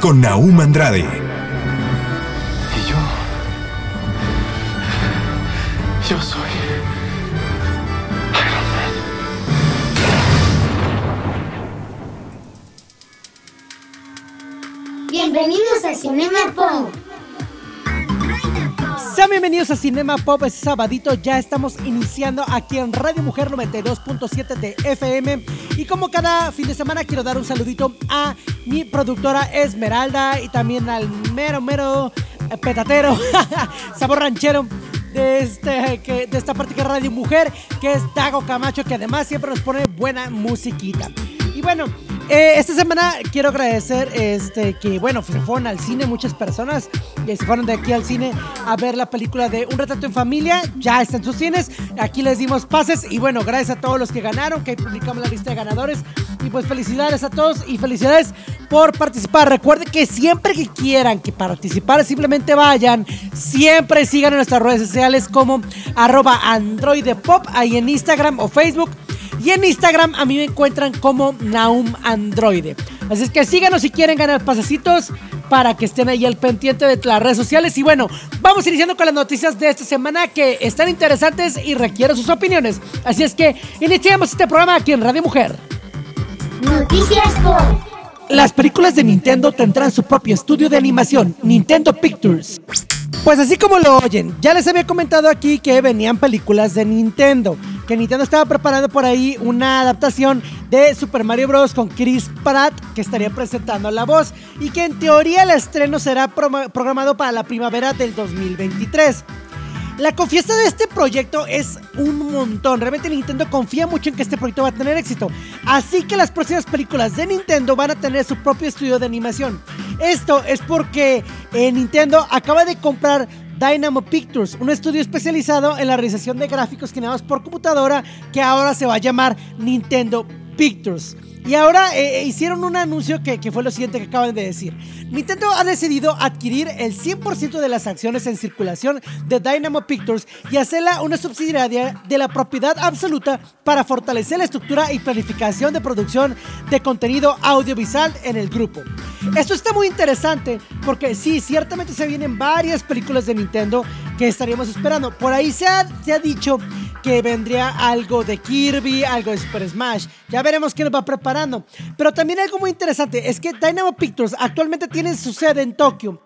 Con Naum Andrade, Y yo. Yo soy. Iron Man. Bienvenidos a Cinema Pop. Sean bienvenidos a Cinema Pop, es sabadito, ya estamos iniciando aquí en Radio Mujer 92.7 de FM y como cada fin de semana quiero dar un saludito a mi productora Esmeralda y también al mero mero eh, petatero, sabor ranchero de, este, de esta parte que es Radio Mujer, que es Dago Camacho, que además siempre nos pone buena musiquita. Y bueno, eh, esta semana quiero agradecer este, que, bueno, fueron al cine muchas personas que se fueron de aquí al cine a ver la película de Un retrato en familia. Ya está en sus cines. Aquí les dimos pases y bueno, gracias a todos los que ganaron, que publicamos la lista de ganadores. Y pues felicidades a todos y felicidades por participar. Recuerden que siempre que quieran que participar, simplemente vayan. Siempre sigan en nuestras redes sociales como arroba androidepop ahí en Instagram o Facebook. Y en Instagram a mí me encuentran como Naum Androide. Así es que síganos si quieren ganar pasecitos para que estén ahí al pendiente de las redes sociales. Y bueno, vamos iniciando con las noticias de esta semana que están interesantes y requieren sus opiniones. Así es que iniciamos este programa aquí en Radio Mujer. Noticias Pop. Las películas de Nintendo tendrán su propio estudio de animación, Nintendo Pictures. Pues así como lo oyen, ya les había comentado aquí que venían películas de Nintendo, que Nintendo estaba preparando por ahí una adaptación de Super Mario Bros. con Chris Pratt, que estaría presentando la voz, y que en teoría el estreno será pro- programado para la primavera del 2023. La confianza de este proyecto es un montón. Realmente Nintendo confía mucho en que este proyecto va a tener éxito. Así que las próximas películas de Nintendo van a tener su propio estudio de animación. Esto es porque eh, Nintendo acaba de comprar Dynamo Pictures, un estudio especializado en la realización de gráficos generados por computadora que ahora se va a llamar Nintendo Pictures. Y ahora eh, eh, hicieron un anuncio que, que fue lo siguiente que acaban de decir. Nintendo ha decidido adquirir el 100% de las acciones en circulación de Dynamo Pictures y hacerla una subsidiaria de la propiedad absoluta para fortalecer la estructura y planificación de producción de contenido audiovisual en el grupo. Esto está muy interesante porque sí, ciertamente se vienen varias películas de Nintendo que estaríamos esperando. Por ahí se ha, se ha dicho que vendría algo de Kirby, algo de Super Smash. Ya veremos qué nos va preparando. Pero también algo muy interesante es que Dynamo Pictures actualmente tiene su sede en Tokio.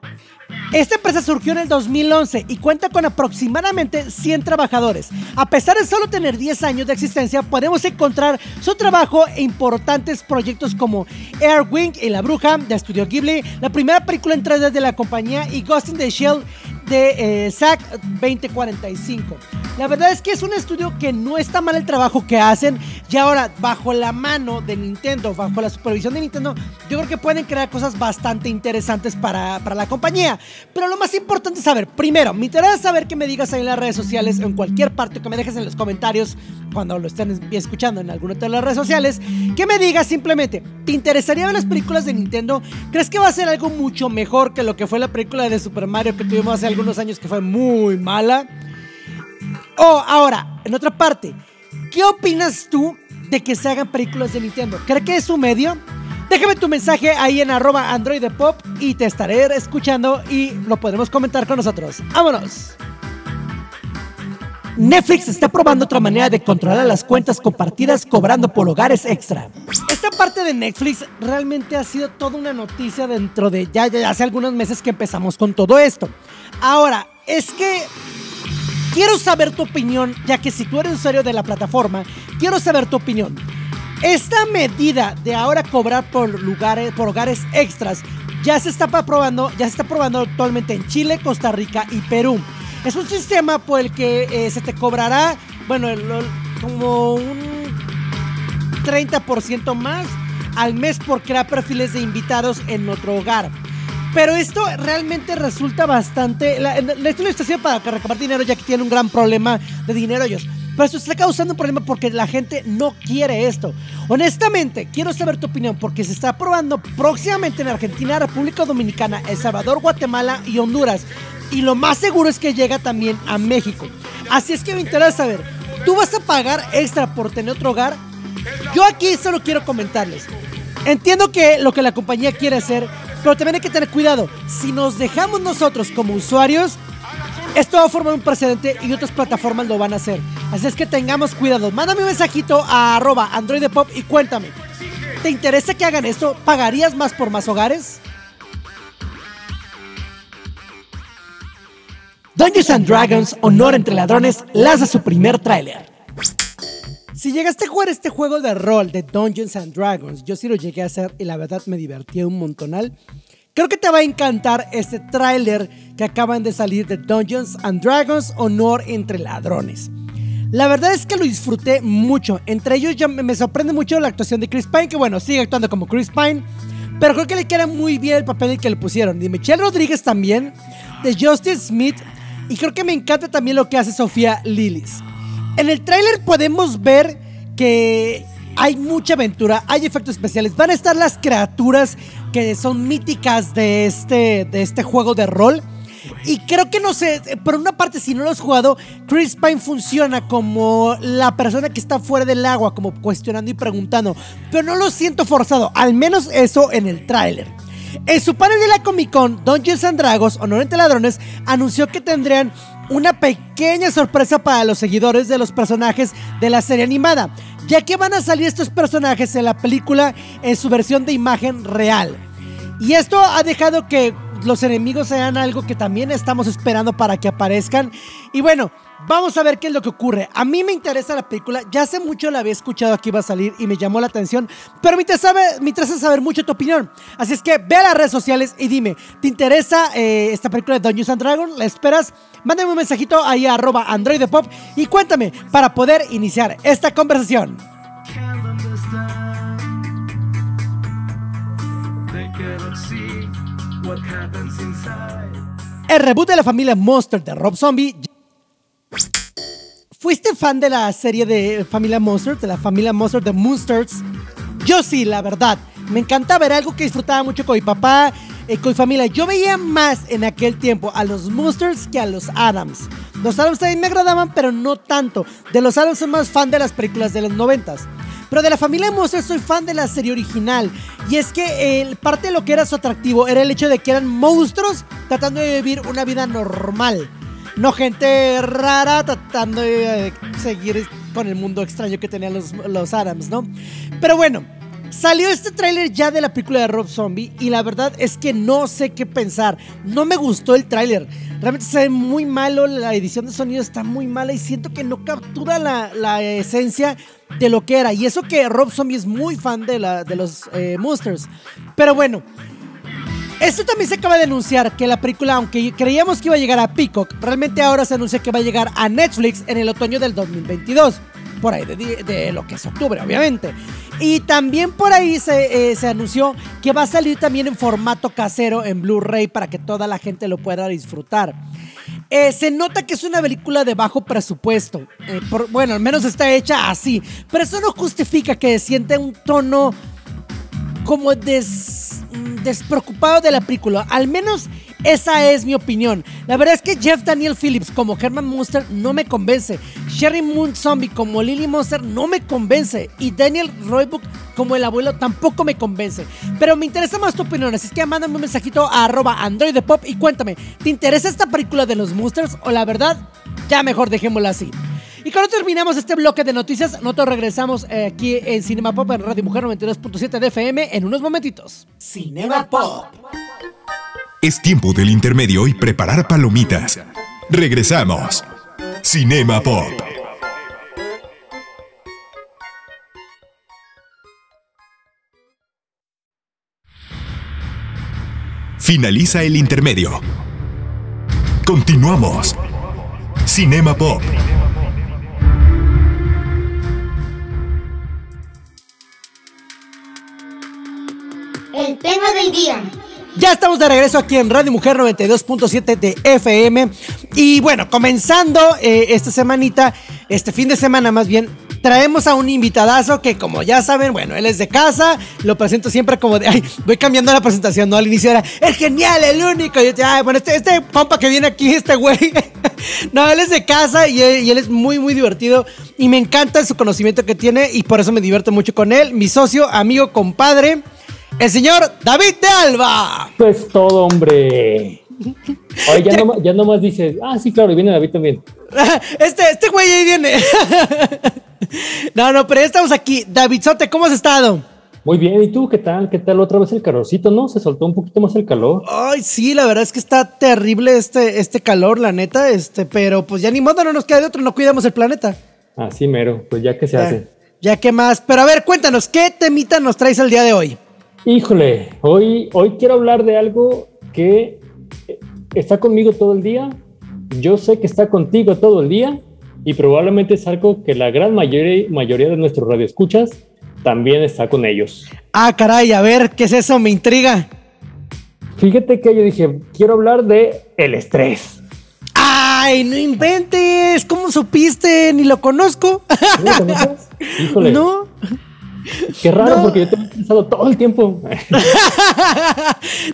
Esta empresa surgió en el 2011 y cuenta con aproximadamente 100 trabajadores. A pesar de solo tener 10 años de existencia, podemos encontrar su trabajo en importantes proyectos como Airwing y La Bruja de Studio Ghibli, la primera película en 3D de la compañía y Ghost in the Shell de eh, SAC 2045. La verdad es que es un estudio que no está mal el trabajo que hacen y ahora bajo la mano de Nintendo, bajo la supervisión de Nintendo, yo creo que pueden crear cosas bastante interesantes para, para la compañía. Pero lo más importante es saber, primero, me interesa saber que me digas ahí en las redes sociales en cualquier parte, que me dejes en los comentarios cuando lo estén escuchando en alguna de las redes sociales, que me digas simplemente, ¿te interesaría ver las películas de Nintendo? ¿Crees que va a ser algo mucho mejor que lo que fue la película de Super Mario que tuvimos hace algunos años que fue muy mala? O ahora, en otra parte, ¿qué opinas tú de que se hagan películas de Nintendo? ¿Crees que es un medio? Déjame tu mensaje ahí en arroba androidepop y te estaré escuchando y lo podremos comentar con nosotros. ¡Vámonos! Netflix está probando otra manera de controlar las cuentas compartidas cobrando por hogares extra. Esta parte de Netflix realmente ha sido toda una noticia dentro de ya, hace algunos meses que empezamos con todo esto. Ahora, es que quiero saber tu opinión, ya que si tú eres usuario de la plataforma, quiero saber tu opinión. Esta medida de ahora cobrar por lugares, por hogares extras, ya se está probando, ya se está probando actualmente en Chile, Costa Rica y Perú. Es un sistema por el que eh, se te cobrará, bueno, como un 30% más al mes por crear perfiles de invitados en otro hogar. Pero esto realmente resulta bastante. La esto lo está haciendo para recabar dinero, ya que tienen un gran problema de dinero ellos. Pero esto está causando un problema porque la gente no quiere esto. Honestamente, quiero saber tu opinión porque se está aprobando próximamente en Argentina, República Dominicana, El Salvador, Guatemala y Honduras. Y lo más seguro es que llega también a México. Así es que me interesa saber, ¿tú vas a pagar extra por tener otro hogar? Yo aquí solo quiero comentarles. Entiendo que lo que la compañía quiere hacer, pero también hay que tener cuidado. Si nos dejamos nosotros como usuarios, esto va a formar un precedente y otras plataformas lo van a hacer. Así es que tengamos cuidado. Mándame un mensajito a arroba androidepop y cuéntame. ¿Te interesa que hagan esto? ¿Pagarías más por más hogares? Dungeons and Dragons Honor entre Ladrones lanza su primer tráiler. Si llegaste a jugar este juego de rol de Dungeons and Dragons, yo sí lo llegué a hacer y la verdad me divertí un montonal. Creo que te va a encantar este tráiler que acaban de salir de Dungeons and Dragons Honor entre Ladrones. La verdad es que lo disfruté mucho. Entre ellos ya me sorprende mucho la actuación de Chris Pine, que bueno, sigue actuando como Chris Pine. Pero creo que le queda muy bien el papel que le pusieron. De Michelle Rodríguez también. De Justice Smith. Y creo que me encanta también lo que hace Sofía Lillis. En el tráiler podemos ver que hay mucha aventura, hay efectos especiales. Van a estar las criaturas que son míticas de este, de este juego de rol. Y creo que no sé, por una parte, si no lo has jugado, Chris Pine funciona como la persona que está fuera del agua, como cuestionando y preguntando. Pero no lo siento forzado, al menos eso en el tráiler. En su panel de la Comic Con, Dungeons and Dragons, Honor entre Ladrones, anunció que tendrían una pequeña sorpresa para los seguidores de los personajes de la serie animada, ya que van a salir estos personajes en la película en su versión de imagen real. Y esto ha dejado que los enemigos sean algo que también estamos esperando para que aparezcan. Y bueno, vamos a ver qué es lo que ocurre. A mí me interesa la película, ya hace mucho la había escuchado que iba a salir y me llamó la atención, pero me interesa, me interesa saber mucho tu opinión. Así es que ve a las redes sociales y dime, ¿te interesa eh, esta película de Dungeons and Dragons? ¿La esperas? Mándame un mensajito ahí a arroba androidepop y cuéntame para poder iniciar esta conversación. El reboot de la familia Monster de Rob Zombie. ¿Fuiste fan de la serie de Familia Monster, de la familia Monster de Monsters? Yo sí, la verdad. Me encanta ver algo que disfrutaba mucho con mi papá, eh, con mi familia. Yo veía más en aquel tiempo a los Monsters que a los Adams. Los Adams también me agradaban, pero no tanto. De los Adams soy más fan de las películas de los noventas. Pero de la familia Monster soy fan de la serie original. Y es que eh, parte de lo que era su atractivo era el hecho de que eran monstruos tratando de vivir una vida normal. No gente rara tratando de eh, seguir con el mundo extraño que tenían los, los Adams, ¿no? Pero bueno, Salió este tráiler ya de la película de Rob Zombie y la verdad es que no sé qué pensar. No me gustó el tráiler. Realmente se ve muy malo, la edición de sonido está muy mala y siento que no captura la, la esencia de lo que era. Y eso que Rob Zombie es muy fan de, la, de los eh, Monsters. Pero bueno, esto también se acaba de anunciar que la película, aunque creíamos que iba a llegar a Peacock, realmente ahora se anuncia que va a llegar a Netflix en el otoño del 2022. Por ahí de, lo que es octubre, obviamente. Y también por ahí se, eh, se, anunció que va a salir también en formato casero en Blu-ray para que toda la gente lo pueda disfrutar. Eh, se nota que es una película de bajo presupuesto. Eh, por, bueno, al menos está hecha así. Pero eso no justifica que siente un tono como des, despreocupado de la película. Al menos esa es mi opinión. La verdad es que Jeff Daniel Phillips como Herman Monster no me convence. Sherry Moon Zombie como Lily Monster no me convence. Y Daniel Roybook como el abuelo tampoco me convence. Pero me interesa más tu opinión. Así que mándame un mensajito a arroba y cuéntame, ¿te interesa esta película de los Monsters o la verdad? Ya mejor dejémosla así. Y cuando terminamos este bloque de noticias, nosotros regresamos eh, aquí en Cinema Pop en Radio Mujer 92.7 de FM en unos momentitos. Cinema Pop. Es tiempo del intermedio y preparar palomitas. Regresamos. Cinema Pop. Finaliza el intermedio. Continuamos. Cinema Pop. El tema del día. Ya estamos de regreso aquí en Radio Mujer 92.7 de FM. Y bueno, comenzando eh, esta semanita, este fin de semana más bien, traemos a un invitadazo que como ya saben, bueno, él es de casa, lo presento siempre como de, ay, voy cambiando la presentación, ¿no? Al inicio era, es genial, el único. Y yo, ay, bueno, este, este compa que viene aquí, este güey. no, él es de casa y él, y él es muy, muy divertido. Y me encanta su conocimiento que tiene y por eso me divierto mucho con él. Mi socio, amigo, compadre el señor David de Alba. Eso es todo, hombre. Oye, ya, no, ya nomás dices, ah, sí, claro, y viene David también. Este, este güey ahí viene. No, no, pero ya estamos aquí. Davidzote, ¿cómo has estado? Muy bien, ¿y tú qué tal? ¿Qué tal otra vez el calorcito, no? Se soltó un poquito más el calor. Ay, sí, la verdad es que está terrible este, este calor, la neta, este, pero pues ya ni modo, no nos queda de otro, no cuidamos el planeta. Así mero, pues ya que se Ya, hace. ya que más. Pero a ver, cuéntanos, ¿qué temita nos traes el día de hoy? Híjole, hoy, hoy quiero hablar de algo que eh, está conmigo todo el día. Yo sé que está contigo todo el día y probablemente es algo que la gran mayoría, mayoría de nuestros radioescuchas también está con ellos. Ah, caray, a ver, ¿qué es eso? Me intriga. Fíjate que yo dije, quiero hablar de el estrés. Ay, no inventes, ¿cómo supiste? Ni lo conozco. ¿No lo conoces? Híjole, No. Qué raro no. porque yo te he pensado todo el tiempo.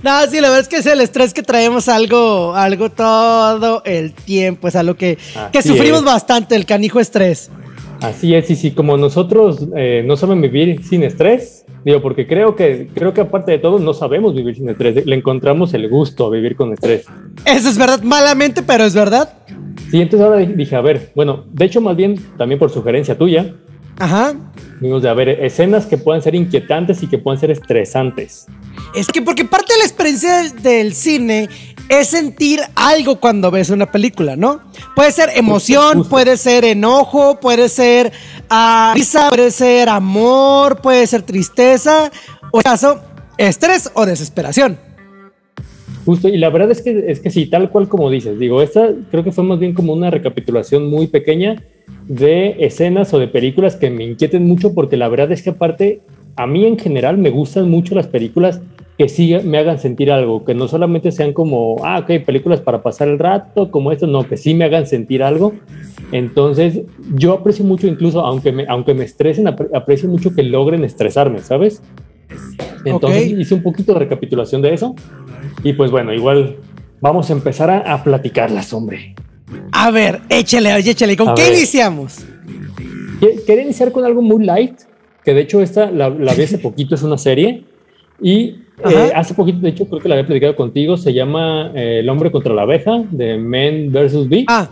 no, sí, la verdad es que es el estrés que traemos algo, algo todo el tiempo. Es algo que, que sufrimos es. bastante, el canijo estrés. Así es, y si como nosotros eh, no saben vivir sin estrés, digo, porque creo que, creo que aparte de todo no sabemos vivir sin estrés, le encontramos el gusto a vivir con estrés. Eso es verdad, malamente, pero es verdad. Sí, entonces ahora dije, a ver, bueno, de hecho más bien también por sugerencia tuya, Ajá. vimos de, a ver, escenas que puedan ser inquietantes y que puedan ser estresantes. Es que porque parte de la experiencia del- del cine es sentir algo cuando ves una película, ¿no? Puede ser emoción, justo. puede ser enojo, puede ser risa, puede ser amor, puede ser tristeza, o en caso, estrés o desesperación. Justo, y la verdad es que, es que sí, tal cual como dices, digo, esta creo que fue más bien como una recapitulación muy pequeña de escenas o de películas que me inquieten mucho porque la verdad es que aparte, a mí en general me gustan mucho las películas que sí me hagan sentir algo, que no solamente sean como, ah, ok, películas para pasar el rato, como esto, no, que sí me hagan sentir algo. Entonces, yo aprecio mucho, incluso aunque me, aunque me estresen, apre- aprecio mucho que logren estresarme, ¿sabes? Entonces, Ok. hice un poquito de recapitulación de eso. Y pues bueno, igual vamos a empezar a, a platicarlas, hombre. A ver, échale, échale, ¿con A qué ver. iniciamos? Que- Quería iniciar con algo muy light, que de hecho esta la, la vi hace poquito, es una serie. Y eh, hace poquito, de hecho, creo que la había platicado contigo, se llama eh, El hombre contra la abeja, de Men vs. Bee. Ah,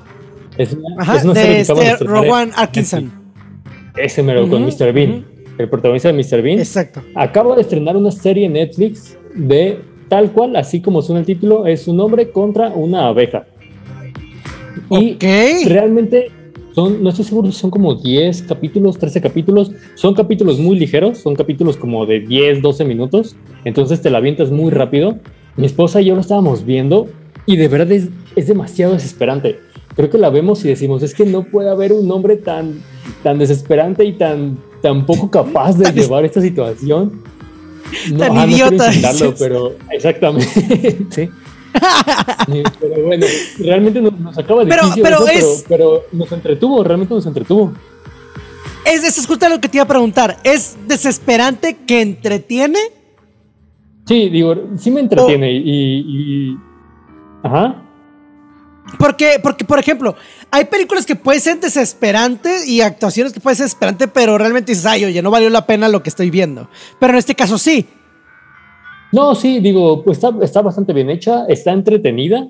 es una, ajá, es una de serie que este Rowan. Atkinson. Ese mero, con Ujú, Mr. Bean, ujú. El protagonista de Mr. Bean. Exacto. Acaba de estrenar una serie en Netflix de tal cual, así como suena el título, es un hombre contra una abeja. Y Ok. realmente son, no estoy seguro, son como 10 capítulos, 13 capítulos. Son capítulos muy ligeros, son capítulos como de 10, 12 minutos. Entonces te la avientas muy rápido. Mi esposa y yo lo estábamos viendo y de verdad es, es demasiado desesperante. Creo que la vemos y decimos, es que no puede haber un hombre tan, tan desesperante y tan, tan poco capaz de llevar esta situación. No, Tan ah, no idiota, dices. pero exactamente. sí. Sí, pero bueno, realmente nos, nos acaba de Pero- pero pero, es- pero nos entretuvo, realmente nos entretuvo. Es, eso es justo lo que te iba a preguntar. ¿Es desesperante que entretiene? Sí, digo, sí me entretiene y, y- Ajá. Porque, porque, por ejemplo, hay películas que pueden ser desesperantes y actuaciones que pueden ser desesperantes, pero realmente dices, ay, oye, no valió la pena lo que estoy viendo. Pero en este caso sí. No, sí, digo, pues está, está bastante bien hecha, está entretenida,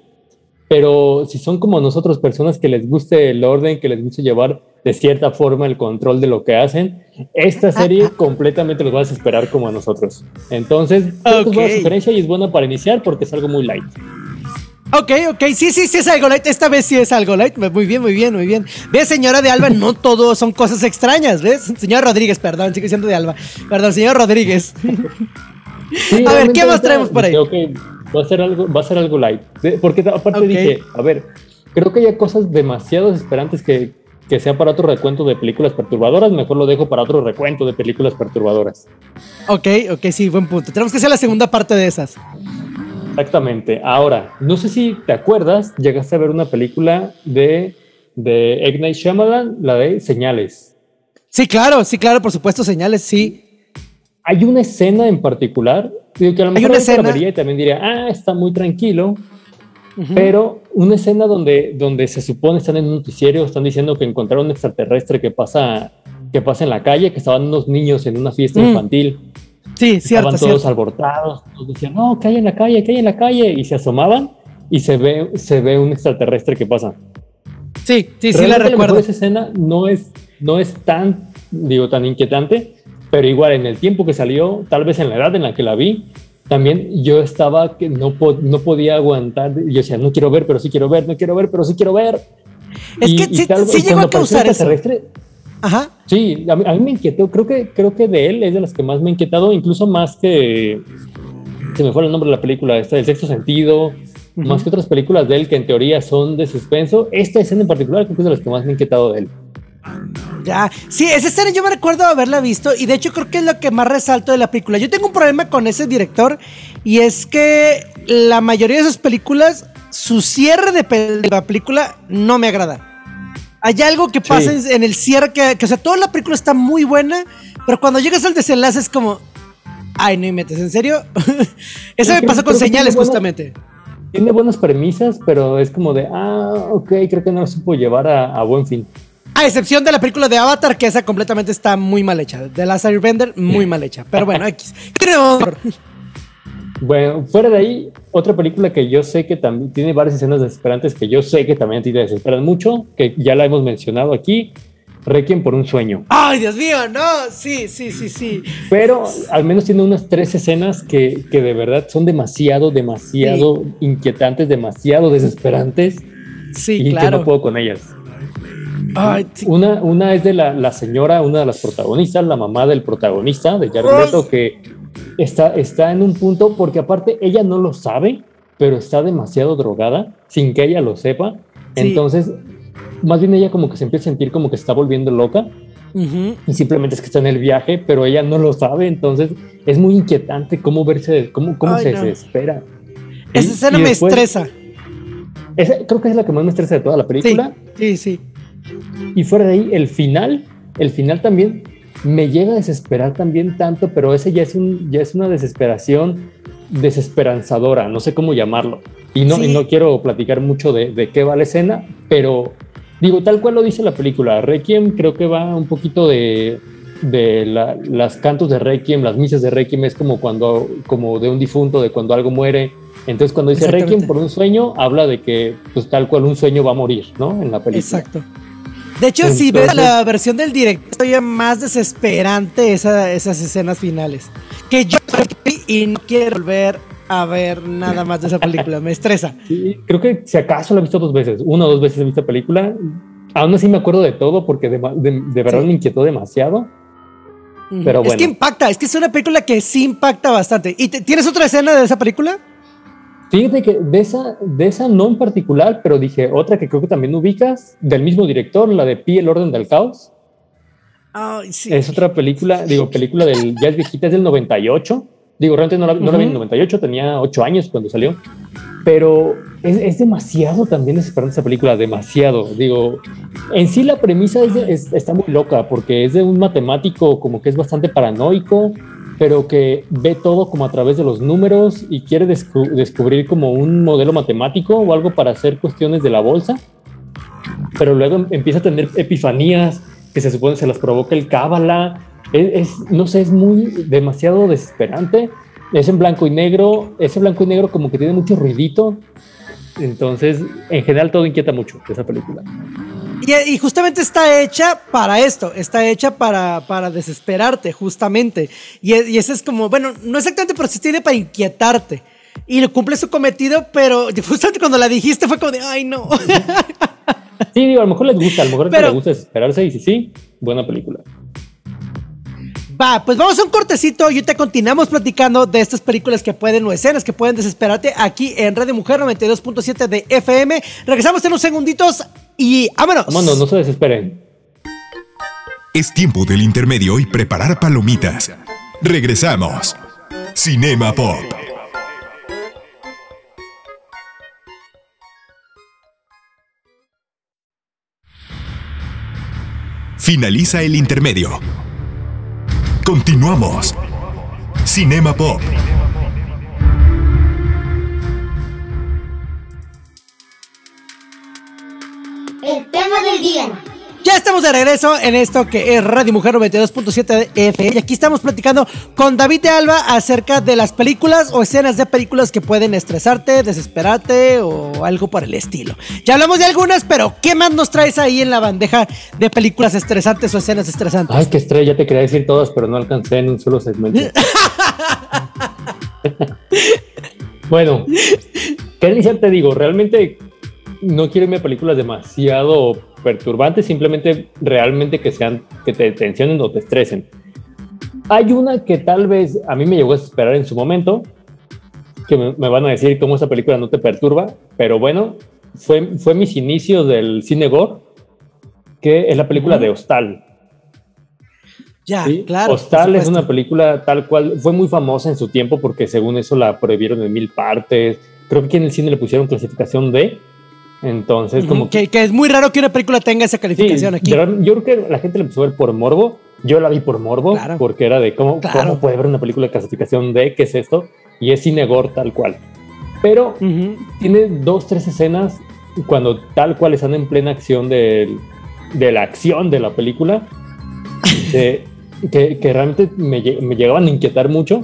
pero si son como nosotros, personas que les guste el orden, que les guste llevar de cierta forma el control de lo que hacen, esta serie completamente los va a desesperar como a nosotros. Entonces, que es buena sugerencia y es buena para iniciar porque es algo muy light. Ok, ok, sí, sí, sí es algo light. Esta vez sí es algo light. Muy bien, muy bien, muy bien. Ve, señora de Alba, no todo son cosas extrañas, ¿ves? Señora Rodríguez, perdón, sigue siendo de Alba. Perdón, señor Rodríguez. Sí, A ver, ¿qué más traemos por ahí? dije, ok, va a ser algo, va a ser algo light. Porque aparte dije, a ver, creo que hay cosas demasiado desesperantes que, que sea para otro recuento de películas perturbadoras, mejor lo dejo para otro recuento de películas perturbadoras. ok, ok, sí, buen punto. Tenemos que hacer la segunda parte de esas. Exactamente. Ahora, no sé si te acuerdas, llegaste a ver una película de, de Egg Night Shyamalan, la de Señales. Sí, claro, sí, claro, por supuesto, señales, sí. Hay una escena en particular, digo que a lo Hay mejor una vería y también diría, ah, está muy tranquilo, pero una escena donde, donde se supone están en un noticiero, están diciendo que encontraron un extraterrestre que pasa, que pasa en la calle, que estaban unos niños en una fiesta Mm. infantil. Sí, cierto, Estaban todos cierto. alborotados, todos decían, no, que hay en la calle, que hay en la calle, y se asomaban y se ve, se ve un extraterrestre que pasa. Sí, sí, sí la Realmente, a lo recuerdo. esa escena no es, no es tan, digo, tan inquietante, pero igual en el tiempo que salió, tal vez en la edad en la que la vi, también yo estaba que no, po- no podía aguantar. Yo decía, no quiero ver, pero sí quiero ver, no quiero ver, pero sí quiero ver. Es que sí- tal- sí llegó a causar eso. Ajá. Sí, a mí, a mí me inquietó. Creo que, creo que de él es de las que más me ha inquietado, incluso más que. Se me fue el nombre de la película, esta del sexto sentido, más que otras películas de él que en teoría son de suspenso. Esta escena en particular creo que es de las que más me ha inquietado de él. Ya, sí, esa escena yo me recuerdo haberla visto y de hecho creo que es lo que más resalto de la película. Yo tengo un problema con ese director y es que la mayoría de sus películas, su cierre de, de la película no me agrada. Hay algo que pasa en, en el cierre que, que, o sea, toda la película está muy buena, pero cuando llegas al desenlace es como, ay, no me metes, ¿en serio? Eso me pasó con señales buena- justamente. Tiene buenas premisas, pero es como de, ah, ok, creo que no lo supo llevar a, a buen fin. A excepción de la película de Avatar, que esa completamente está muy mal hecha. De la Airbender, muy mal hecha. Pero bueno, X. Bueno, fuera de ahí, otra película que yo sé que también tiene varias escenas desesperantes que yo sé que también te desesperan mucho, que ya la hemos mencionado aquí, Requiem por un sueño. Ay, Dios mío, no. Sí, sí, sí, sí. Pero al menos tiene unas tres escenas que, que de verdad son demasiado, demasiado inquietantes, demasiado desesperantes Sí, y que claro. no puedo con ellas. Ay. Una, una es de la, la señora, una de las protagonistas, la mamá del protagonista, de Jared. Leto, que está, está en un punto, porque aparte ella no lo sabe, pero está demasiado drogada, sin que ella lo sepa. Sí. Entonces, más bien ella como que se empieza a sentir como que está volviendo loca y simplemente es que está en el viaje, pero ella no lo sabe, entonces es muy inquietante cómo verse, cómo, cómo Ay, se no. desespera. Esa escena me estresa. esa- creo que es la que más me estresa de toda la Sí, película. sí, sí. Y fuera de ahí, el final, el final también me llega a desesperar también tanto, pero ese ya es, un, ya es una desesperación desesperanzadora, no sé cómo llamarlo. Y no, Sí. y no quiero platicar mucho de, de qué va la escena, pero digo, tal cual lo dice la película, Requiem creo que va un poquito de, de la- las cantos de Requiem, las misas de Requiem, es como cuando, como de un difunto, de cuando algo muere. Entonces cuando dice. Requiem por un sueño, habla de que pues tal cual un sueño va a morir, ¿no? En la película. Exacto. De hecho, si ves Entonces- la versión del director, todavía más desesperante esa- esas escenas finales. Que yo y no quiero volver a ver nada más de esa película. Me estresa. Sí, creo que si acaso la he visto dos veces, una o dos veces he visto la película. Aún así me acuerdo de todo porque de, de- de verdad Sí. me inquietó demasiado. Pero Es bueno. que impacta, es que es una película que sí impacta bastante. ¿Y te- tienes otra escena de esa película? Fíjate que de esa, de esa no en particular, pero dije otra que creo que también ubicas, del mismo director, la de Pi, el orden del caos. Ay, sí. Es otra película, digo, película del, ya es viejita, es del 98. Digo, realmente no la, no la vi en el 98, tenía 8 años cuando salió. Pero es, es demasiado también desesperante esa película, demasiado. Digo, en sí la premisa es de- es- está muy loca porque es de un matemático como que es bastante paranoico, pero que ve todo como a través de los números y quiere descu- descubrir como un modelo matemático o algo para hacer cuestiones de la bolsa. Pero luego em- empieza a tener epifanías que se supone se las provoca el cábala. Es, es- no sé, es muy demasiado desesperante. Es en blanco y negro. Ese blanco y negro como que tiene mucho ruidito. Entonces, en general, todo inquieta mucho esa película. Y, y justamente está hecha para esto, está hecha para, para desesperarte, justamente. Y, e- y ese es como, bueno, no exactamente, pero sí tiene para inquietarte. Y lo cumple su cometido, pero justamente cuando la dijiste fue como de, ay, no. Sí, digo, a lo mejor les gusta, a lo mejor Pero- les gusta desesperarse y sí, sí, buena película. Va, pues vamos a un cortecito y te continuamos platicando de estas películas que pueden o escenas que pueden desesperarte aquí en Radio Mujer 92.7 de FM. Regresamos en unos segunditos y vámonos. Vámonos, no se desesperen. Es tiempo del intermedio y preparar palomitas. Regresamos. Cinema Pop. Finaliza el intermedio. Continuamos. Cinema Pop. El tema del día. Ya estamos de regreso en esto que es Radio Mujer 92.7 FM y aquí estamos platicando con David de Alba acerca de las películas o escenas de películas que pueden estresarte, desesperarte o algo por el estilo. Ya hablamos de algunas, pero ¿qué más nos traes ahí en la bandeja de películas estresantes o escenas estresantes? Ay, qué estrella, ya te quería decir todas, pero no alcancé en un solo segmento. bueno, ¿qué te digo? Realmente no quiero irme a películas demasiado perturbantes, simplemente realmente que sean, que te tensionen o te estresen. Hay una que tal vez a mí me llegó a esperar en su momento, que me, me van a decir cómo esa película no te perturba, pero bueno, fue, fue mis inicios del cine gore, que es la película de Hostal. Ya, ¿sí? claro. Hostal es una película tal cual, fue muy famosa en su tiempo porque según eso la prohibieron en mil partes. Creo que aquí en el cine le pusieron clasificación D. Entonces, como que, que es muy raro que una película tenga esa Sí, calificación aquí. de verdad, yo creo que la gente la empezó a ver por morbo. Yo la vi por morbo, Claro. porque era de cómo, Claro. cómo puede ver una película de clasificación D, ¿qué es esto? Y es cine gore tal cual. Pero tiene dos, tres escenas cuando tal cual están en plena acción del- de, la acción de la película, de- que, que realmente me, me llegaban a inquietar mucho.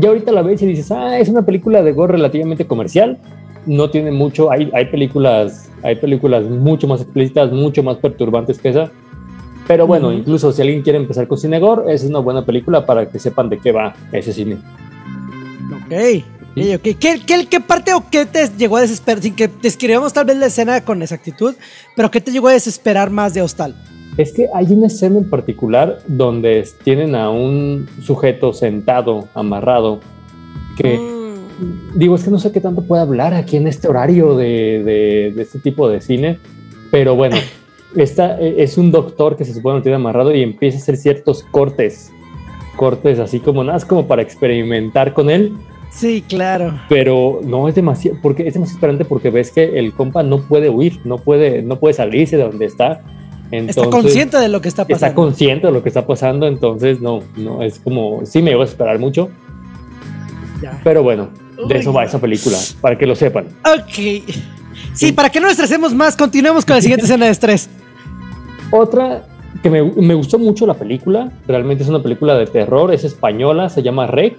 Y ahorita la ves y dices, ah, es una película de gore relativamente comercial, no tiene mucho, hay, hay películas, hay películas mucho más explícitas, mucho más perturbantes que esa. Pero bueno, Ujú. incluso si alguien quiere empezar con cine gore, es una buena película para que sepan de qué va ese cine. Ok. ok, ok. ¿Qué, qué, qué parte o qué te llegó a desesperar? Sin que describamos tal vez la escena con exactitud, pero ¿qué te llegó a desesperar más de Hostal? Es que hay una escena en particular donde tienen a un sujeto sentado, amarrado, que Mm, digo, es que no sé qué tanto puede hablar aquí en este horario de, de- de este tipo de cine, pero bueno, esta, eh, es un doctor que se supone que tiene amarrado y empieza a hacer ciertos cortes, cortes así como nada, es como para experimentar con él, Sí, claro. pero no es demasiado, porque es demasiado esperante porque ves que el compa no puede huir, no puede, no puede salirse de donde está. Entonces, Está consciente de lo que está está pasando. consciente de lo que está pasando, entonces no, no, es como, sí me llegó a esperar mucho, Ya. pero bueno, de eso va esa película, para que lo sepan. Ok. Sí, para que no estresemos más, continuemos con la siguiente escena de estrés. Otra que me, me gustó mucho la película, realmente es una película de terror, es española, se llama Rec,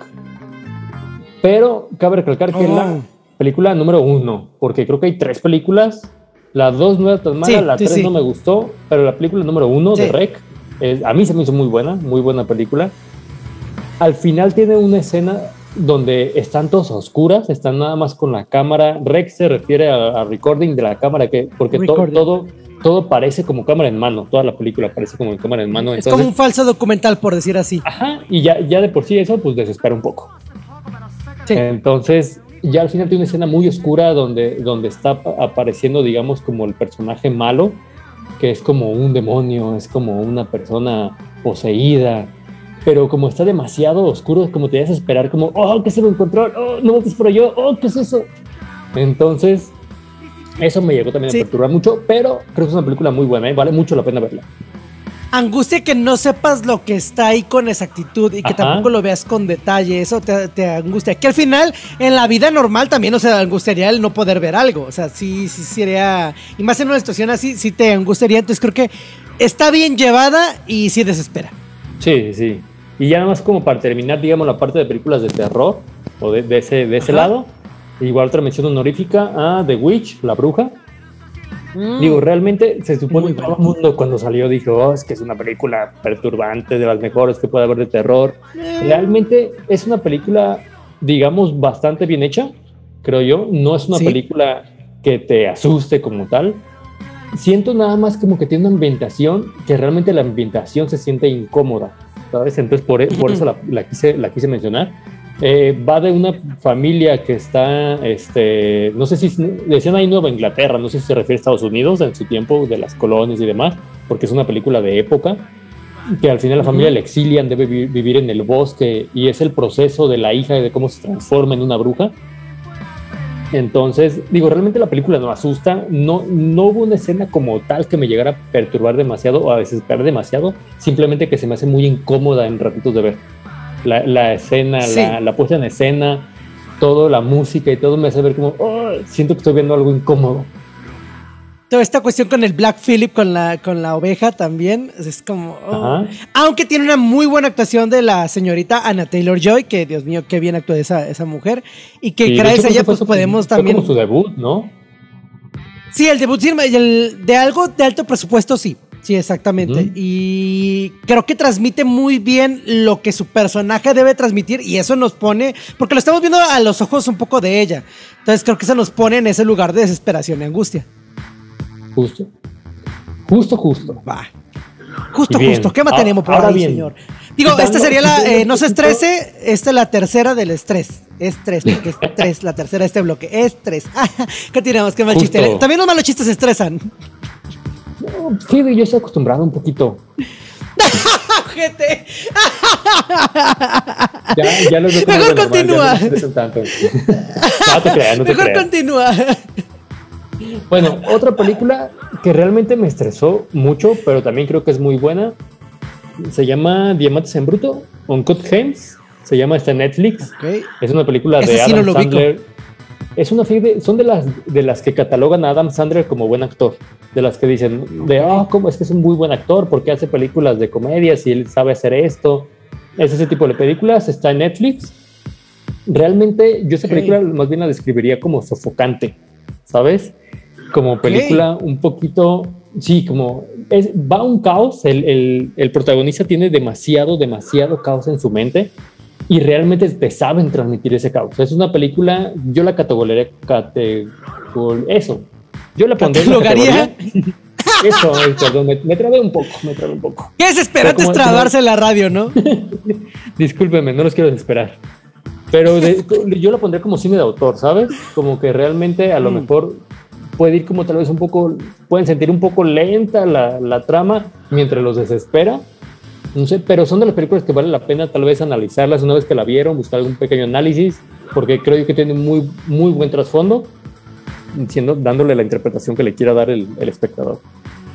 pero cabe recalcar que es Oh. la película número uno, porque creo que hay tres películas, la dos no era tan mala, Sí, la sí, tres sí. no me gustó, pero la película número uno de. Rec, es- a mí se me hizo muy buena, muy buena película. Al final tiene una escena donde están todos a oscuras, están nada más con la cámara. Rec se refiere a, a recording de la cámara, que, porque to- todo, todo parece como cámara en mano, toda la película parece como en cámara en mano. Es como un falso documental, por decir así. Ajá, y ya, ya de por sí eso pues desespera un poco. Sí. Entonces, ya al final tiene una escena muy oscura donde, donde está ap- apareciendo, digamos, como el personaje malo, que es como un demonio, es como una persona poseída. Pero como está demasiado oscuro, es como te hace esperar, como, oh, ¿qué se lo encontró? Oh, no me por yo, oh, ¿qué es eso? Entonces, eso me llegó también Sí. a perturbar mucho, pero creo que es una película muy buena, ¿eh? vale mucho la pena verla. Angustia que no sepas lo que está ahí con exactitud y que Ajá. tampoco lo veas con detalle, eso te, te angustia. Que al final, en la vida normal también, o sea, angustiaría el no poder ver algo. O sea, sí, sí sería. Y más en una situación así, sí te angustiaría. Entonces creo que está bien llevada y sí desespera. Sí, sí. Y ya nada más como para terminar, digamos, la parte de películas de terror, o de, de ese, de ese Ajá. lado, igual otra mención honorífica a The Witch, La Bruja. Mm. Digo, realmente se supone que todo el mundo cuando salió dijo, oh, es que es una película perturbante, de las mejores que puede haber de terror. Realmente es una película, digamos, bastante bien hecha, creo yo. No es una Sí. película que te asuste como tal. Siento nada más como que tiene una ambientación que realmente la ambientación se siente incómoda, ¿sabes? Entonces por, e- por eso la, la quise, la quise mencionar. Eh, va de una familia que está, este, no sé si decían ahí Nueva Inglaterra, no sé si se refiere a Estados Unidos en su tiempo, de las colonias y demás, porque es una película de época, que al final la familia le exilian, debe vi- vivir en el bosque y es el proceso de la hija y de cómo se transforma en una bruja. Entonces, digo, realmente la película no asusta, no, no hubo una escena como tal que me llegara a perturbar demasiado o a desesperar demasiado, simplemente que se me hace muy incómoda en ratitos de ver. La, la escena, Sí. la, la puesta en escena, todo, la música y todo me hace ver como, "Oh", siento que estoy viendo algo incómodo. Toda esta cuestión con el Black Phillip, con la, con la oveja también, es como... oh. Aunque tiene una muy buena actuación de la señorita Anna Taylor-Joy, que Dios mío, qué bien actúa esa, esa mujer. Y que Sí, gracias a ella pues podemos fue también... como su debut, ¿no? Sí, el debut sí, el, de algo de alto presupuesto, sí. Sí, exactamente. Y creo que transmite muy bien lo que su personaje debe transmitir y eso nos pone, porque lo estamos viendo a los ojos un poco de ella. Entonces creo que eso nos pone en ese lugar de desesperación y angustia. Justo. Justo, justo. Va. Justo, bien. justo. ¿Qué más Ah, tenemos por ahora ahí, bien. señor? Digo, esta sería la. eh, no se estrese. Esta es la tercera del estrés. Estrés, porque es tres, la tercera de este bloque. Estrés. ¿Qué tiramos? ¿Qué mal Justo. chiste? También los malos chistes estresan. No, Sí, yo estoy acostumbrado un poquito. Ya, ya los Mejor continúa. ya no me estresan tanto. No te creas, no te Mejor creas. continúa. Bueno, otra película que realmente me estresó mucho, pero también creo que es muy buena, se llama Diamantes en Bruto, Uncut Gems, se llama está en Netflix. Ok. Es una película Ese de sí no Adam lo ubico. Sandler. Es una de, son de las de las que catalogan a Adam Sandler como buen actor, de las que dicen de ah cómo es que es un muy buen actor porque hace películas de comedias y él sabe hacer esto. Es ese tipo de películas, está en Netflix. Realmente yo esa película más bien la describiría como sofocante, ¿sabes? Como película un poquito, sí, como es, va un caos, el, el, el protagonista tiene demasiado, demasiado caos en su mente y realmente te saben transmitir ese caos. Es una película, yo la categorizaría, categor- eso, yo la pondría en categoría. Eso, perdón, me, me trabé un poco, me trabé un poco. Qué desesperante es trabarse en la radio, ¿no? Discúlpeme, no los quiero desesperar. Pero de- yo la pondría como cine de autor, ¿sabes? Como que realmente a lo Mm. mejor puede ir como tal vez un poco, pueden sentir un poco lenta la, la trama mientras los desespera. No sé, pero son de las películas que vale la pena tal vez analizarlas una vez que la vieron, buscar algún pequeño análisis, porque creo que tiene muy, muy buen trasfondo, siendo, dándole la interpretación que le quiera dar el, el espectador.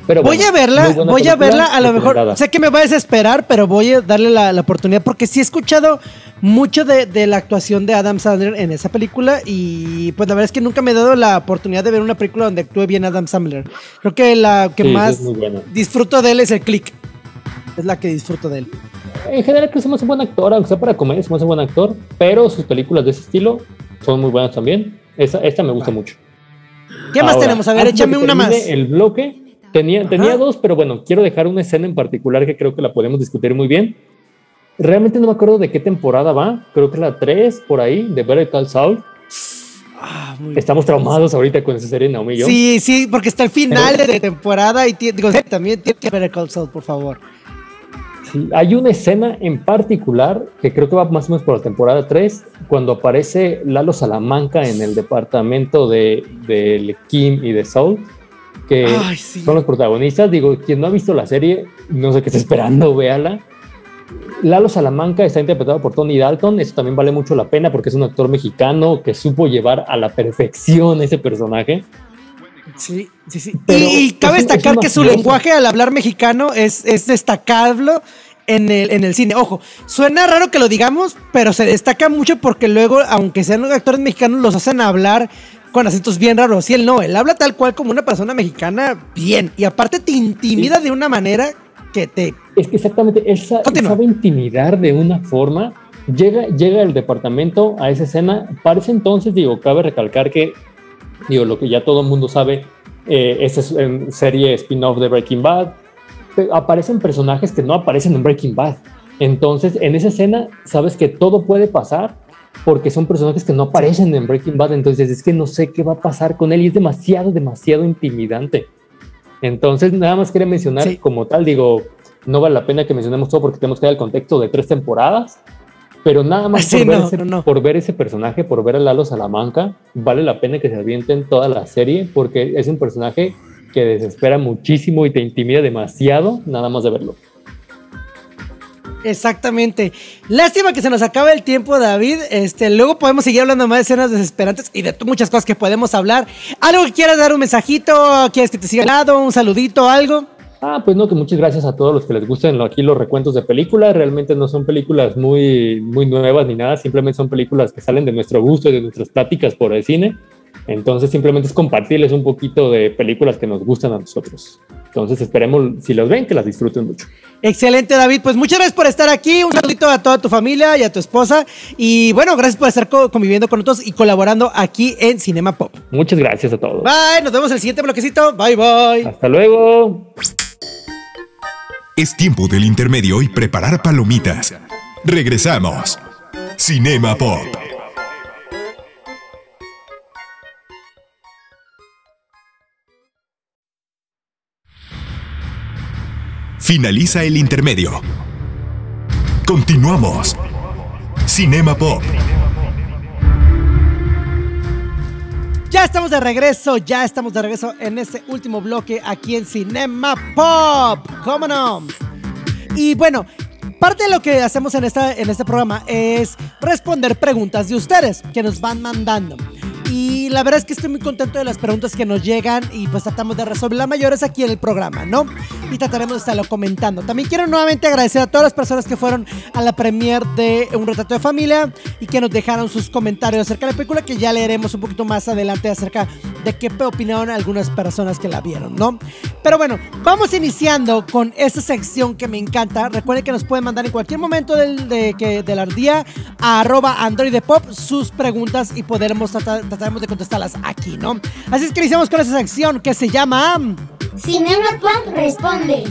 Pero voy bueno, a verla, voy a verla. A lo mejor sé que me va a desesperar, pero voy a darle la, la oportunidad porque sí he escuchado mucho de, de la actuación de Adam Sandler en esa película y pues la verdad es que nunca me he dado la oportunidad de ver una película donde actúe bien Adam Sandler. Creo que la que Sí, más disfruto de él es el click. Es la que disfruto de él. En general creo que se me hace buen actor, aunque sea para comedia, se me hace buen actor, pero sus películas de ese estilo son muy buenas también. Esta, esta me gusta mucho. ¿Qué más tenemos? A ver, échame una más. El bloque tenía, tenía dos, pero bueno, quiero dejar una escena en particular que creo que la podemos discutir muy bien. Realmente no me acuerdo de qué temporada va, creo que la 3 por ahí, de Better Call Saul. Ah, Estamos traumados ahorita con esa serie, Naomi y yo. Sí, sí, porque está el final de temporada y digo, también tiene que ver Call Saul, por favor. Sí, hay una escena en particular que creo que va más o menos por la temporada 3, cuando aparece Lalo Salamanca en el departamento de, de Kim y de Saul, que Ay, sí. son los protagonistas. Digo, quien no ha visto la serie, no sé qué está esperando, véala. Lalo Salamanca está interpretado por Tony Dalton, eso también vale mucho la pena porque es un actor mexicano que supo llevar a la perfección ese personaje. Sí, sí, sí. Pero y, cabe es es destacar un que su lenguaje al hablar mexicano es, es destacable en el, en el cine. Ojo, suena raro que lo digamos, pero se destaca mucho porque luego, aunque sean actores mexicanos, los hacen hablar con acentos bien raros. Y él no, él habla tal cual como una persona mexicana bien. Y aparte te intimida de una manera que te... Es que exactamente, él, sa- Continúa. sabe intimidar de una forma. Llega, llega el departamento a esa escena. Para ese entonces, digo, cabe recalcar que, digo, lo que ya todo el mundo sabe, eh, esta es en serie spin-off de Breaking Bad. Aparecen personajes que no aparecen en Breaking Bad. Entonces, en esa escena, sabes que todo puede pasar porque son personajes que no aparecen en Breaking Bad. Entonces, es que no sé qué va a pasar con él y es demasiado, demasiado intimidante. Entonces, nada más quería mencionar Sí. como tal, digo, no vale la pena que mencionemos todo porque tenemos que dar el contexto de tres temporadas, pero nada más Sí, por, ver no, ese, no, no. por ver ese personaje, por ver a Lalo Salamanca, vale la pena que se avienten toda la serie porque es un personaje que desespera muchísimo y te intimida demasiado nada más de verlo. Exactamente. Lástima que se nos acabe el tiempo, David. Este, luego podemos seguir hablando más de escenas desesperantes y de muchas cosas que podemos hablar. ¿Algo que quieras dar un mensajito? ¿Quieres que te siga al lado? ¿Un saludito? ¿Algo? Ah, pues no, que muchas gracias a todos los que les gusten aquí los recuentos de películas. Realmente no son películas muy, muy nuevas ni nada, simplemente son películas que salen de nuestro gusto y de nuestras pláticas por el cine. Entonces simplemente es compartirles un poquito de películas que nos gustan a nosotros. Entonces esperemos, si los ven, que las disfruten mucho. Excelente, David. Pues muchas gracias por estar aquí. Un saludito a toda tu familia y a tu esposa. Y bueno, gracias por estar conviviendo con nosotros y colaborando aquí en Cinema Pop. Muchas gracias a todos. Bye, nos vemos en el siguiente bloquecito. Bye, bye. Hasta luego. Es tiempo del intermedio y preparar palomitas. Regresamos. Cinema Pop. Finaliza el intermedio. Continuamos. Cinema Pop. Ya estamos de regreso, ya estamos de regreso en este último bloque aquí en Cinema Pop. ¿Cómo no? Y bueno, parte de lo que hacemos en, esta, en este programa es responder preguntas de ustedes que nos van mandando. Y la verdad es que estoy muy contento de las preguntas que nos llegan y pues tratamos de resolver las mayores aquí en el programa, ¿no? Y trataremos de estarlo comentando. También quiero nuevamente agradecer a todas las personas que fueron a la premier de Un Retrato de Familia y que nos dejaron sus comentarios acerca de la película que ya leeremos un poquito más adelante acerca de qué opinaron algunas personas que la vieron, ¿no? Pero bueno, vamos iniciando con esta sección que me encanta. Recuerden que nos pueden mandar en cualquier momento del, de, que, del día a arroba sus preguntas y podremos tratar, trataremos de contestarlas aquí, ¿no? Así es que iniciamos con esa sección que se llama... Cinema Pop responde.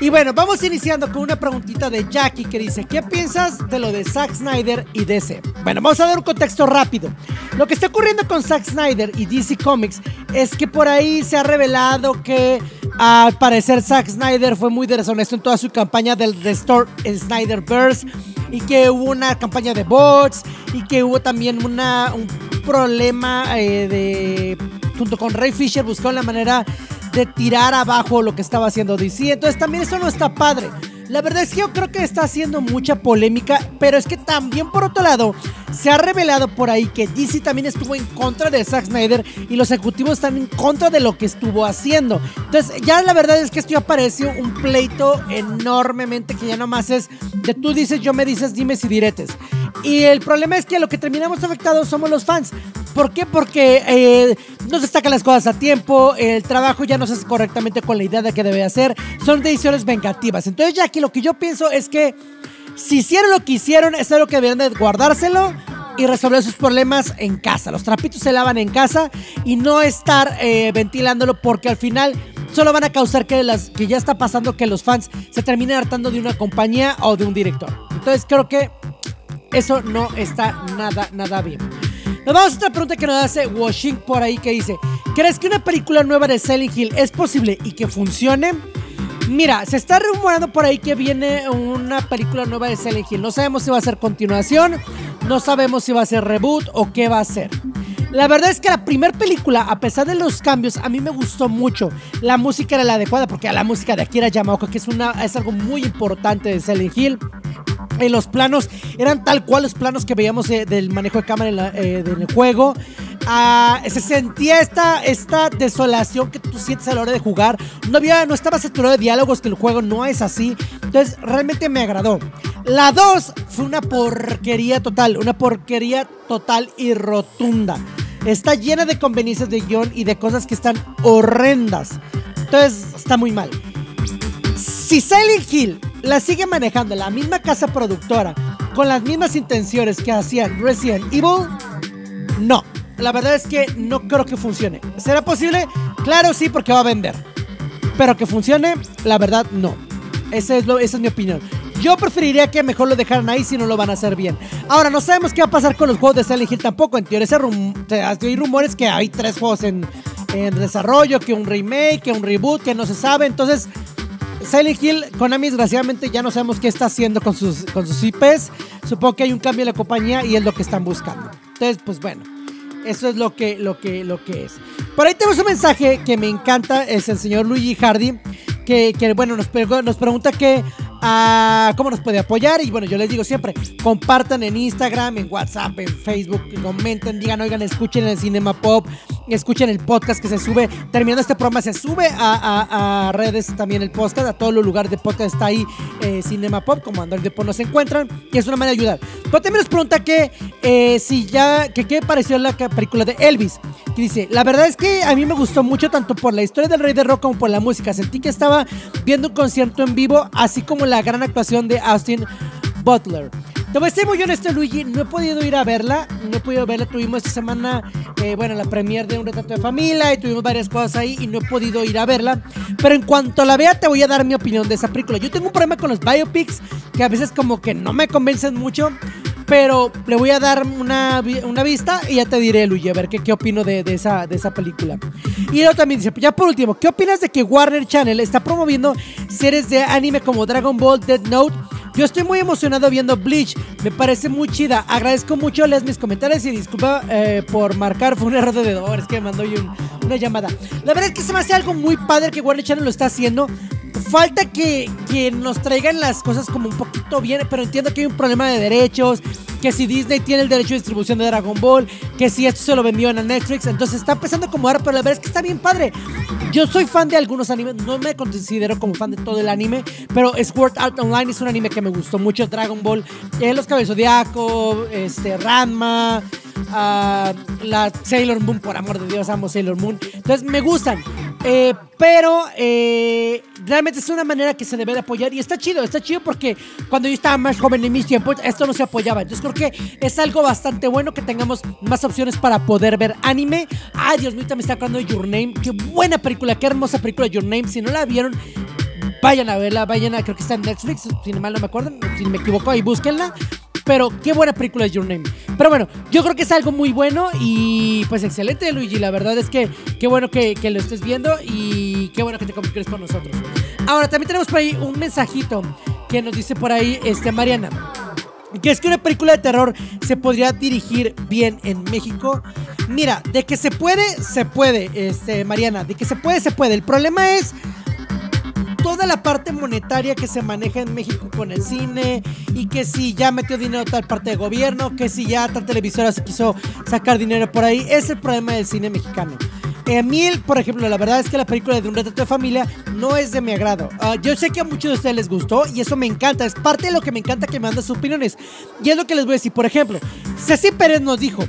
Y bueno, vamos iniciando con una preguntita de Jackie que dice, ¿qué piensas de lo de Zack Snyder y DC? Bueno, vamos a dar un contexto rápido. Lo que está ocurriendo con Zack Snyder y DC Comics es que por ahí se ha revelado que al parecer Zack Snyder fue muy deshonesto en toda su campaña del Restore Snyderverse y que hubo una campaña de bots y que hubo también una, un problema eh, de junto con Ray Fisher buscó la manera de tirar abajo lo que estaba haciendo DC. Entonces también eso no está padre. La verdad es que yo creo que está haciendo mucha polémica, pero es que también por otro lado se ha revelado por ahí que DC también estuvo en contra de Zack Snyder y los ejecutivos están en contra de lo que estuvo haciendo. Entonces ya la verdad es que esto ya pareció un pleito enormemente que ya nomás es de tú dices, yo me dices, dime si diretes. Y el problema es que lo que terminamos afectados somos los fans. ¿Por qué? Porque eh, no se destacan las cosas a tiempo, el trabajo ya no se hace correctamente con la idea de que debe hacer, son decisiones vengativas. Entonces ya aquí lo que yo pienso es que si hicieron lo que hicieron, es algo que deberían de guardárselo y resolver sus problemas en casa. Los trapitos se lavan en casa y no estar eh, ventilándolo porque al final solo van a causar que, las, que ya está pasando que los fans se terminen hartando de una compañía o de un director. Entonces creo que eso no está nada, nada bien. Nos vamos a otra pregunta que nos hace Washing por ahí que dice, ¿crees que una película nueva de Silent Hill es posible y que funcione? Mira, se está rumorando por ahí que viene una película nueva de Silent Hill. No sabemos si va a ser continuación, no sabemos si va a ser reboot o qué va a ser. La verdad es que la primera película, a pesar de los cambios, a mí me gustó mucho. La música era la adecuada porque la música de Akira Yamaoka, que es, una, es algo muy importante de Silent Hill. En los planos eran tal cual los planos que veíamos del manejo de cámara en, eh, el juego. Ah, se sentía esta, esta desolación que tú sientes a la hora de jugar. No, había, no estaba saturado de diálogos, que el juego no es así. Entonces, realmente me agradó. La 2 fue una porquería total, una porquería total y rotunda. Está llena de conveniencias de guion y de cosas que están horrendas. Entonces, está muy mal. Si Silent Hill la sigue manejando la misma casa productora con las mismas intenciones que hacían Resident Evil, no. La verdad es que no creo que funcione. ¿Será posible? Claro, sí, porque va a vender. Pero que funcione, la verdad, no. Ese es lo, esa es mi opinión. Yo preferiría que mejor lo dejaran ahí si no lo van a hacer bien. Ahora, no sabemos qué va a pasar con los juegos de Silent Hill tampoco. En teoría, hay rumores que hay tres juegos en, en desarrollo, que un remake, que un reboot, que no se sabe. Entonces, Silent Hill, Konami desgraciadamente ya no sabemos qué está haciendo con sus, con sus IPs. Supongo que hay un cambio en la compañía y es lo que están buscando. Entonces, pues bueno, eso es lo que, lo que, lo que es. Por ahí tenemos un mensaje que me encanta, es el señor Luigi Hardy, que, que bueno, nos, pregunta que a cómo nos puede apoyar. Y bueno, yo les digo siempre, compartan en Instagram, en WhatsApp, en Facebook, comenten, digan, oigan, escuchen el Cinema Pop, escuchen el podcast que se sube. Terminando este programa, se sube a, redes también el podcast, a todos los lugares de podcast está ahí eh, Cinema Pop, como Android Pop nos encuentran. Y es una manera de ayudar. Pero también nos pregunta que eh, si ya, que qué pareció la película de Elvis. Que dice, la verdad es que a mí me gustó mucho tanto por la historia del rey de rock como por la música. Sentí que estaba viendo un concierto en vivo, así como la gran actuación de Austin Butler. Te voy a ser muy honesto, Luigi, no he podido ir a verla, no he podido verla, tuvimos esta semana, eh, bueno, la premier de Un Retrato de Familia y tuvimos varias cosas ahí y no he podido ir a verla, pero en cuanto la vea te voy a dar mi opinión de esa película. Yo tengo un problema con los biopics que a veces como que no me convencen mucho, pero le voy a dar una, una vista y ya te diré, Luigi, a ver qué, qué opino de, de esa, de esa película. Y luego también dice, ya por último, ¿qué opinas de que Warner Channel está promoviendo series de anime como Dragon Ball, Dead Note? Yo estoy muy emocionado viendo Bleach, me parece muy chida. Agradezco mucho, lees mis comentarios y disculpa eh, por marcar, fue un error de dedo, es que me mandó yo un- una llamada. La verdad es que se me hace algo muy padre que Warner Channel lo está haciendo. Falta que, que nos traigan las cosas como un poquito bien, pero entiendo que hay un problema de derechos, que si Disney tiene el derecho de distribución de Dragon Ball, que si esto se lo vendieron a Netflix, entonces está empezando a acomodar, pero la verdad es que está bien padre. Yo soy fan de algunos animes, no me considero como fan de todo el anime, pero Sword Art Online es un anime que me gustó mucho, Dragon Ball, eh, Los Cabezos Zodiaco, este, Ranma, ah, la Sailor Moon, por amor de Dios, amo Sailor Moon. Entonces me gustan. Eh, pero eh, realmente es una manera que se debe de apoyar y está chido, está chido porque cuando yo estaba más joven en mis tiempos esto no se apoyaba. Entonces creo que es algo bastante bueno que tengamos más opciones para poder ver anime. Ay, Dios mío, me está acordando de Your Name. Qué buena película, qué hermosa película Your Name. Si no la vieron, vayan a verla, vayan a, creo que está en Netflix, si mal no me acuerdo, si me equivoco ahí búsquenla. Pero qué buena película es Your Name. Pero bueno, yo creo que es algo muy bueno y pues excelente, Luigi. La verdad es que qué bueno que, lo estés viendo y qué bueno que te comuniques con nosotros. Ahora, también tenemos por ahí un mensajito que nos dice por ahí este, Mariana. Que es que una película de terror se podría dirigir bien en México. Mira, de que se puede, se puede, este, Mariana. De que se puede, se puede. El problema es toda la parte monetaria que se maneja en México con el cine y que si ya metió dinero tal parte de gobierno, que si ya tal televisora se quiso sacar dinero por ahí, es el problema del cine mexicano. A mí, por ejemplo, la verdad es que la película de Un retrato de familia no es de mi agrado. Ah, yo sé que a muchos de ustedes les gustó y eso me encanta. Es parte de lo que me encanta que me mandan sus opiniones. Y es lo que les voy a decir. Por ejemplo, Ceci Pérez nos dijo,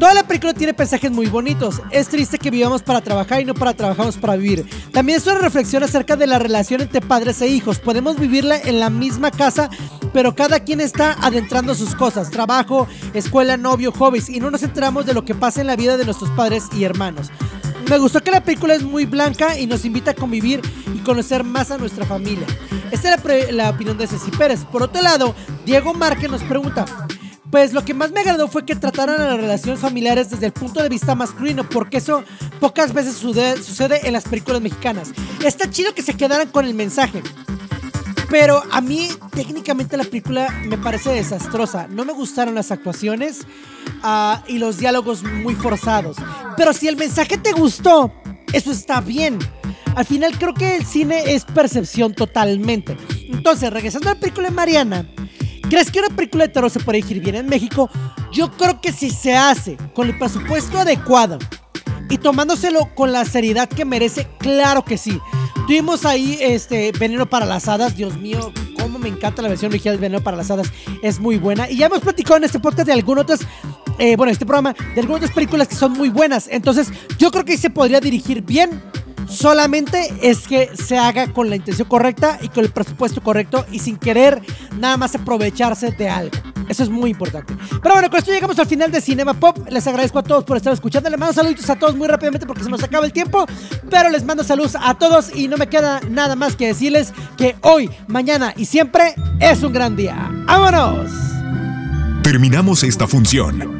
Toda la película tiene mensajes muy bonitos. Es triste que vivamos para trabajar y no para trabajamos para vivir. También es una reflexión acerca de la relación entre padres e hijos. Podemos vivirla en la misma casa, pero cada quien está adentrando sus cosas. Trabajo, escuela, novio, hobbies. Y no nos enteramos de lo que pasa en la vida de nuestros padres y hermanos. Me gustó que la película es muy blanca y nos invita a convivir y conocer más a nuestra familia. Esta es la, la opinión de Ceci Pérez. Por otro lado, Diego Márquez nos pregunta, pues lo que más me agradó fue que trataran a las relaciones familiares desde el punto de vista masculino, porque eso pocas veces sucede en las películas mexicanas. Está chido que se quedaran con el mensaje. Pero a mí técnicamente la película me parece desastrosa. No me gustaron las actuaciones ah, y los diálogos muy forzados. Pero si el mensaje te gustó, eso está bien. Al final creo que el cine es percepción totalmente. Entonces, regresando a la película de Mariana, ¿crees que una película de terror se puede dirigir bien en México? Yo creo que si se hace con el presupuesto adecuado y tomándoselo con la seriedad que merece, claro que sí. Tuvimos ahí este Veneno para las Hadas, Dios mío, cómo me encanta la versión original de Veneno para las Hadas, es muy buena. Y ya hemos platicado en este podcast de algunas otras, eh, bueno, este programa, de algunas otras películas que son muy buenas. Entonces, yo creo que ahí se podría dirigir bien. Solamente es que se haga con la intención correcta y con el presupuesto correcto y sin querer nada más aprovecharse de algo. Eso es muy importante. Pero bueno, con esto llegamos al final de Cinema Pop. Les agradezco a todos por estar escuchando. Les mando saluditos a todos muy rápidamente porque se nos acaba el tiempo. Pero les mando saludos a todos y no me queda nada más que decirles que hoy, mañana y siempre es un gran día. ¡Vámonos! Terminamos esta función.